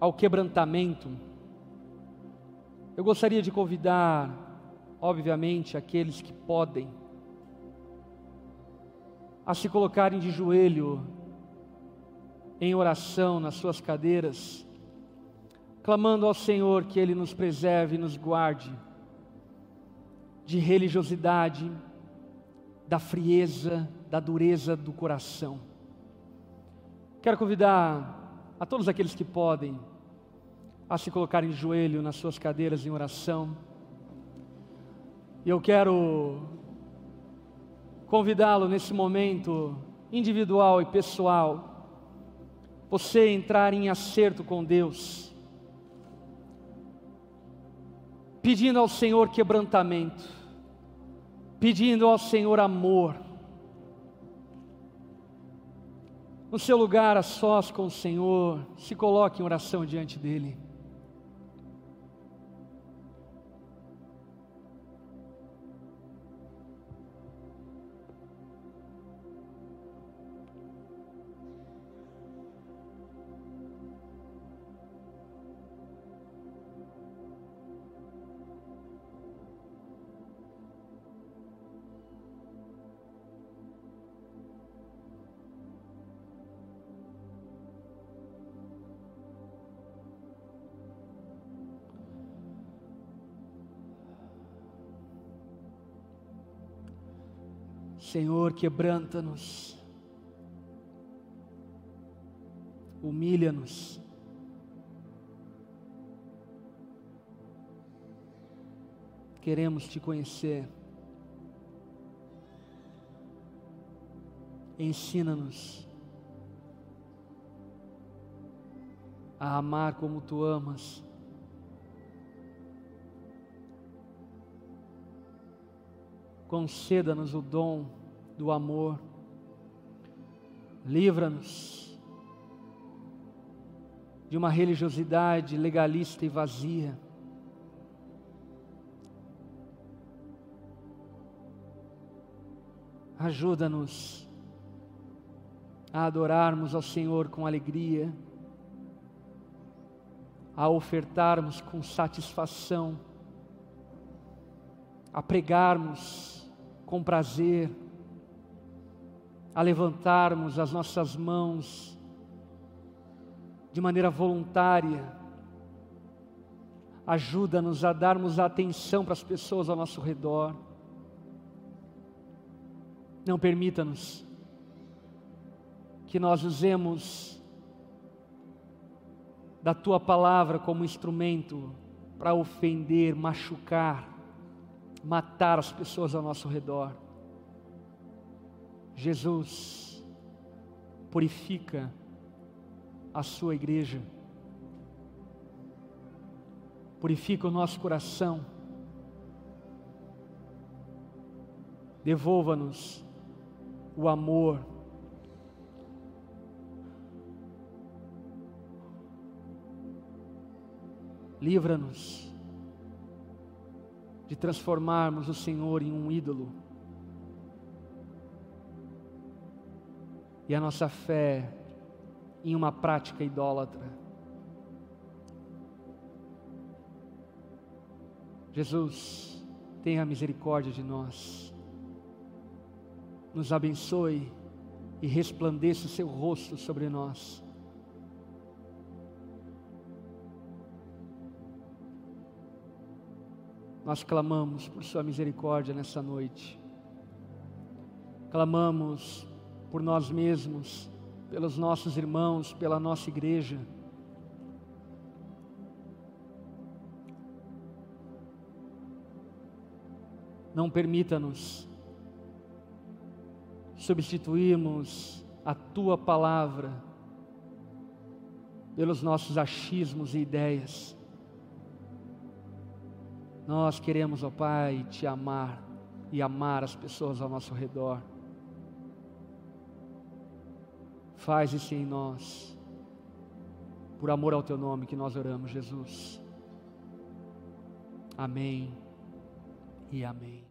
ao quebrantamento, eu gostaria de convidar, obviamente, aqueles que podem, a se colocarem de joelho em oração nas suas cadeiras, clamando ao Senhor que Ele nos preserve e nos guarde de religiosidade, da frieza, da dureza do coração. Quero convidar a todos aqueles que podem a se colocarem de joelho nas suas cadeiras em oração. E eu quero convidá-lo nesse momento individual e pessoal, você entrar em acerto com Deus, pedindo ao Senhor quebrantamento, pedindo ao Senhor amor, no seu lugar a sós com o Senhor, se coloque em oração diante dEle. Senhor, quebranta-nos, humilha-nos. Queremos te conhecer. Ensina-nos a amar como tu amas. conceda-nos o dom do amor, livra-nos de uma religiosidade legalista e vazia. Ajuda-nos a adorarmos ao Senhor com alegria, a ofertarmos com satisfação, a pregarmos com prazer, a levantarmos as nossas mãos de maneira voluntária. Ajuda-nos a darmos atenção para as pessoas ao nosso redor. Não permita-nos que nós usemos da tua palavra como instrumento para ofender, machucar, matar as pessoas ao nosso redor. Jesus, purifica a sua igreja, purifica o nosso coração, devolva-nos o amor, livra-nos de transformarmos o Senhor em um ídolo. E a nossa fé em uma prática idólatra. Jesus, tenha misericórdia de nós. Nos abençoe e resplandeça o seu rosto sobre nós. Nós clamamos por Sua misericórdia nessa noite. Clamamos por nós mesmos, pelos nossos irmãos, pela nossa igreja. Não permita-nos substituirmos a tua palavra pelos nossos achismos e ideias. Nós queremos, ó Pai, te amar e amar as pessoas ao nosso redor. Faz isso em nós, por amor ao teu nome que nós oramos, Jesus. Amém e amém.